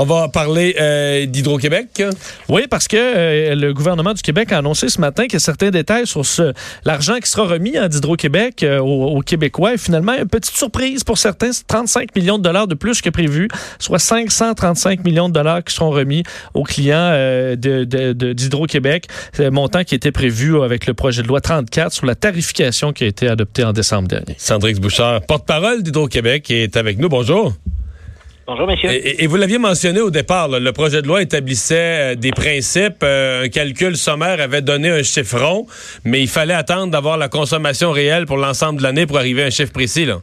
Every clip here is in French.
On va parler euh, d'Hydro-Québec. Oui, parce que euh, le gouvernement du Québec a annoncé ce matin que certains détails sur ce, l'argent qui sera remis à d'Hydro-Québec euh, aux, Québécois. Et finalement, une petite surprise pour certains, c'est 35 millions de dollars de plus que prévu, soit 535 millions de dollars qui seront remis aux clients d'Hydro-Québec. C'est le montant qui était prévu avec le projet de loi 34 sur la tarification qui a été adoptée en décembre dernier. Sandrix Bouchard, porte-parole d'Hydro-Québec, est avec nous. Bonjour. Bonjour, monsieur. Et, vous l'aviez mentionné au départ, le projet de loi établissait euh, des principes. Euh, un calcul sommaire avait donné un chiffron, mais il fallait attendre d'avoir la consommation réelle pour l'ensemble de l'année pour arriver à un chiffre précis. Là.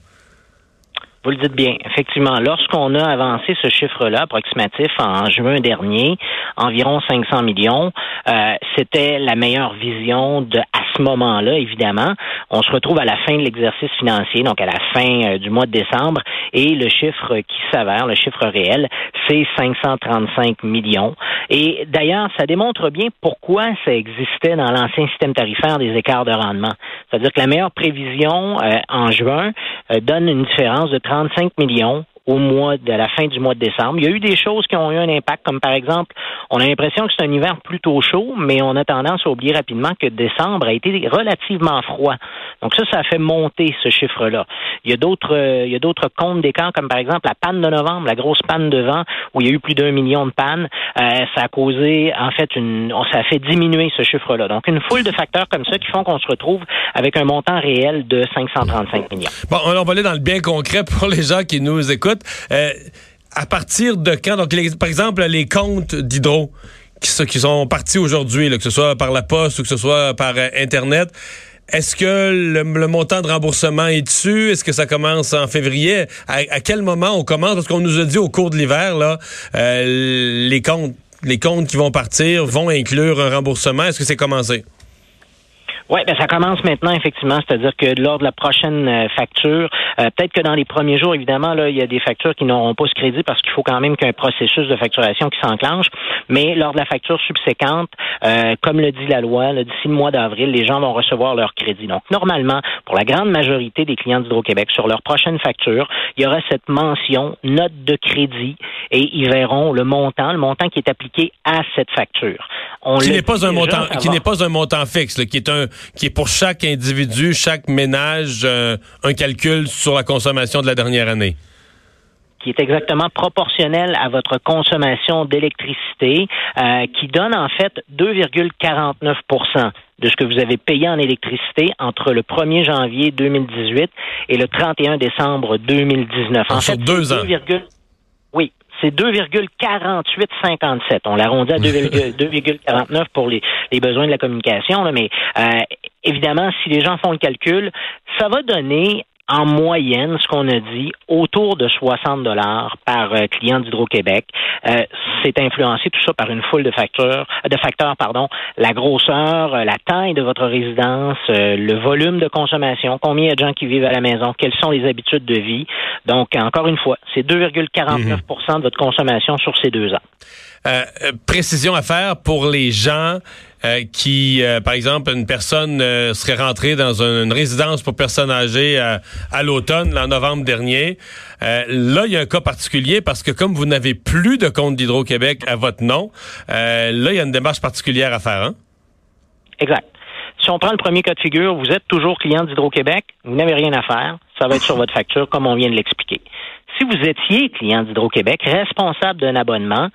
Vous le dites bien. Effectivement, lorsqu'on a avancé ce chiffre-là approximatif en juin dernier, environ 500 millions, euh, c'était la meilleure vision de à ce moment-là, évidemment. On se retrouve à la fin de l'exercice financier, donc à la fin euh, du mois de décembre, et le chiffre qui s'avère, le chiffre réel, c'est 535 millions. Et d'ailleurs, ça démontre bien pourquoi ça existait dans l'ancien système tarifaire des écarts de rendement. C'est-à-dire que la meilleure prévision euh, en juin donne une différence de 30 35 millions au mois de la fin du mois de décembre. Il y a eu des choses qui ont eu un impact, comme par exemple, on a l'impression que c'est un hiver plutôt chaud, mais on a tendance à oublier rapidement que décembre a été relativement froid. Donc ça, ça a fait monter ce chiffre-là. Il y a d'autres, euh, il y a d'autres comptes d'écart, comme par exemple la panne de novembre, la grosse panne de vent, où il y a eu plus d'un million de pannes. Euh, ça a causé, en fait, une, ça a fait diminuer ce chiffre-là. Donc une foule de facteurs comme ça qui font qu'on se retrouve avec un montant réel de 535 millions. Bon, on va aller dans le bien concret pour les gens qui nous écoutent. Euh, à partir de quand? Donc, par exemple, les comptes d'hydro qui, sont partis aujourd'hui, que ce soit par la poste ou que ce soit par euh, Internet, est-ce que le, montant de remboursement est dessus? Est-ce que ça commence en février? À, quel moment on commence? Parce qu'on nous a dit au cours de l'hiver, euh, les comptes, les comptes qui vont partir vont inclure un remboursement. Est-ce que c'est commencé? Oui, ben ça commence maintenant, effectivement. C'est-à-dire que lors de la prochaine euh, facture, euh, peut-être que dans les premiers jours, évidemment, là, il y a des factures qui n'auront pas ce crédit parce qu'il faut quand même qu'un processus de facturation qui s'enclenche. Mais lors de la facture subséquente, euh, comme le dit la loi, d'ici le mois d'avril, les gens vont recevoir leur crédit. Donc, normalement, pour la grande majorité des clients d'Hydro-Québec, sur leur prochaine facture, il y aura cette mention note de crédit et ils verront le montant, le montant qui est appliqué à cette facture. On qui n'est pas un montant, qui n'est pas un montant fixe, qui est un qui est pour chaque individu, chaque ménage, euh, un calcul sur la consommation de la dernière année qui est exactement proportionnel à votre consommation d'électricité, euh, qui donne en fait 2,49% de ce que vous avez payé en électricité entre le 1er janvier 2018 et le 31 décembre 2019. En, fait, deux ans. oui, c'est 2,4857. On l'arrondit à 2,49 pour les, besoins de la communication, mais euh, évidemment, si les gens font le calcul, ça va donner en moyenne, ce qu'on a dit, autour de 60 dollars par euh, client d'Hydro-Québec. Euh, c'est influencé tout ça par une foule de facteurs, de facteurs, pardon, la grosseur, euh, la taille de votre résidence, le volume de consommation, combien y a de gens qui vivent à la maison, quelles sont les habitudes de vie. Donc, encore une fois, c'est 2,49 mhm. de votre consommation sur ces deux ans. précision à faire pour les gens euh, qui, euh, par exemple, une personne euh, serait rentrée dans une résidence pour personnes âgées à, l'automne, en novembre dernier. là, il y a un cas particulier parce que comme vous n'avez plus de compte d'Hydro-Québec à votre nom, là, il y a une démarche particulière à faire. Hein? Exact. Si on prend le premier cas de figure, vous êtes toujours client d'Hydro-Québec, vous n'avez rien à faire, ça va être sur votre facture comme on vient de l'expliquer. Si vous étiez client d'Hydro-Québec, responsable d'un abonnement,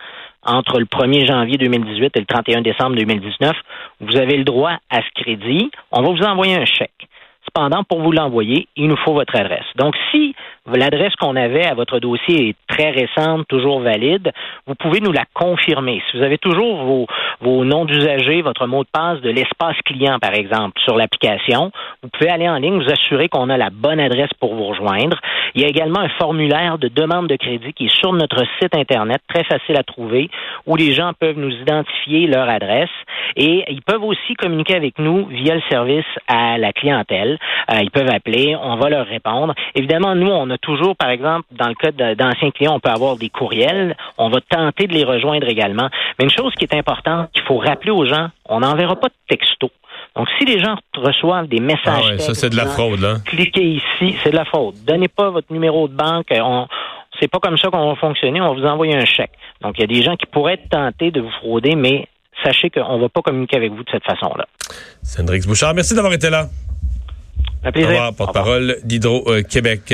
entre le 1er janvier 2018 et le 31 décembre 2019, vous avez le droit à ce crédit. On va vous envoyer un chèque. Cependant, pour vous l'envoyer, il nous faut votre adresse. Donc, si l'adresse qu'on avait à votre dossier est très récente, toujours valide, vous pouvez nous la confirmer. Si vous avez toujours vos, vos noms d'usagers, votre mot de passe de l'espace client, par exemple, sur l'application, vous pouvez aller en ligne, vous assurer qu'on a la bonne adresse pour vous rejoindre. Il y a également un formulaire de demande de crédit qui est sur notre site Internet, très facile à trouver, où les gens peuvent nous identifier leur adresse et ils peuvent aussi communiquer avec nous via le service à la clientèle. Euh, ils peuvent appeler, on va leur répondre. Évidemment, nous, on a toujours, par exemple, dans le cas d'anciens clients, on peut avoir des courriels. On va tenter de les rejoindre également. Mais une chose qui est importante, qu'il faut rappeler aux gens, on n'enverra pas de texto. Donc, si les gens reçoivent des messages, ah ouais, ça c'est de la fraude. Là. Cliquez ici, c'est de la fraude. Donnez pas votre numéro de banque. On, c'est pas comme ça qu'on va fonctionner. On va vous envoyer un chèque. Donc, il y a des gens qui pourraient être tentés de vous frauder, mais sachez qu'on ne va pas communiquer avec vous de cette façon-là. Sandrix Bouchard, merci d'avoir été là. Un plaisir. Au revoir, porte-parole d'Hydro-Québec.